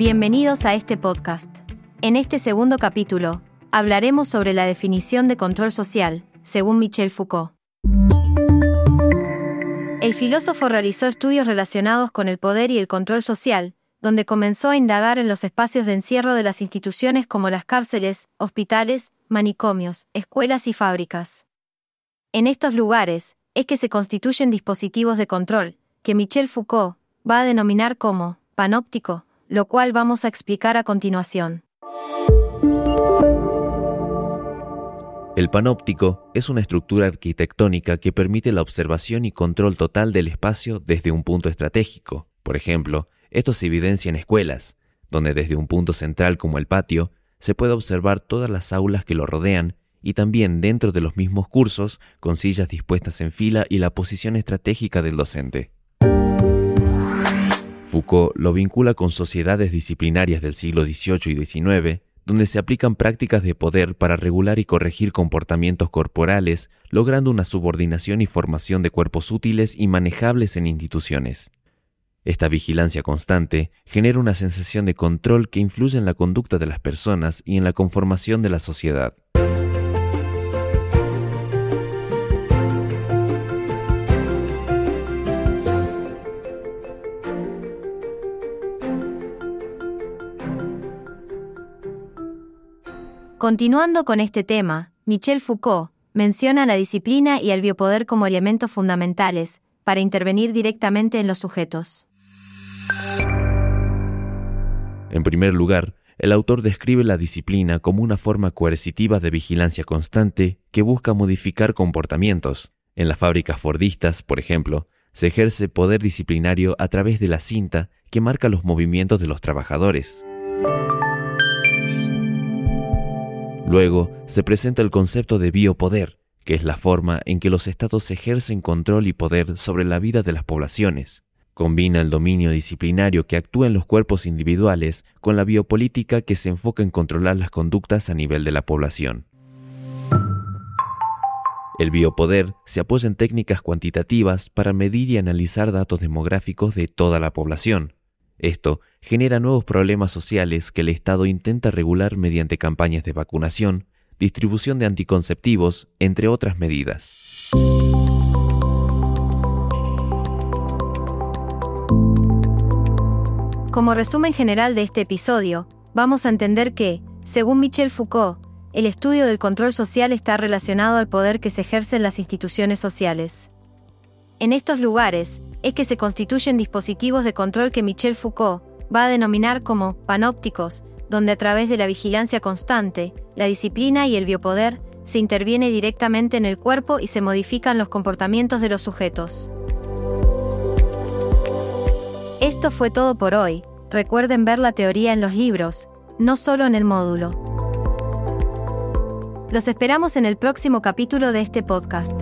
Bienvenidos a este podcast. En este segundo capítulo, hablaremos sobre la definición de control social, según Michel Foucault. El filósofo realizó estudios relacionados con el poder y el control social, donde comenzó a indagar en los espacios de encierro de las instituciones como las cárceles, hospitales, manicomios, escuelas y fábricas. En estos lugares, es que se constituyen dispositivos de control, que Michel Foucault va a denominar como panóptico, lo cual vamos a explicar a continuación. El panóptico es una estructura arquitectónica que permite la observación y control total del espacio desde un punto estratégico. Por ejemplo, esto se evidencia en escuelas, donde desde un punto central como el patio se puede observar todas las aulas que lo rodean y también dentro de los mismos cursos con sillas dispuestas en fila y la posición estratégica del docente. Foucault lo vincula con sociedades disciplinarias del siglo XVIII y XIX, donde se aplican prácticas de poder para regular y corregir comportamientos corporales, logrando una subordinación y formación de cuerpos útiles y manejables en instituciones. Esta vigilancia constante genera una sensación de control que influye en la conducta de las personas y en la conformación de la sociedad. Continuando con este tema, Michel Foucault menciona la disciplina y el biopoder como elementos fundamentales para intervenir directamente en los sujetos. En primer lugar, el autor describe la disciplina como una forma coercitiva de vigilancia constante que busca modificar comportamientos. En las fábricas fordistas, por ejemplo, se ejerce poder disciplinario a través de la cinta que marca los movimientos de los trabajadores. Luego se presenta el concepto de biopoder, que es la forma en que los estados ejercen control y poder sobre la vida de las poblaciones. Combina el dominio disciplinario que actúa en los cuerpos individuales con la biopolítica que se enfoca en controlar las conductas a nivel de la población. El biopoder se apoya en técnicas cuantitativas para medir y analizar datos demográficos de toda la población, esto genera nuevos problemas sociales que el Estado intenta regular mediante campañas de vacunación, distribución de anticonceptivos, entre otras medidas. Como resumen general de este episodio, vamos a entender que, según Michel Foucault, el estudio del control social está relacionado al poder que se ejerce en las instituciones sociales. En estos lugares, es que se constituyen dispositivos de control que Michel Foucault va a denominar como panópticos, donde a través de la vigilancia constante, la disciplina y el biopoder, se interviene directamente en el cuerpo y se modifican los comportamientos de los sujetos. Esto fue todo por hoy. Recuerden ver la teoría en los libros, no solo en el módulo. Los esperamos en el próximo capítulo de este podcast.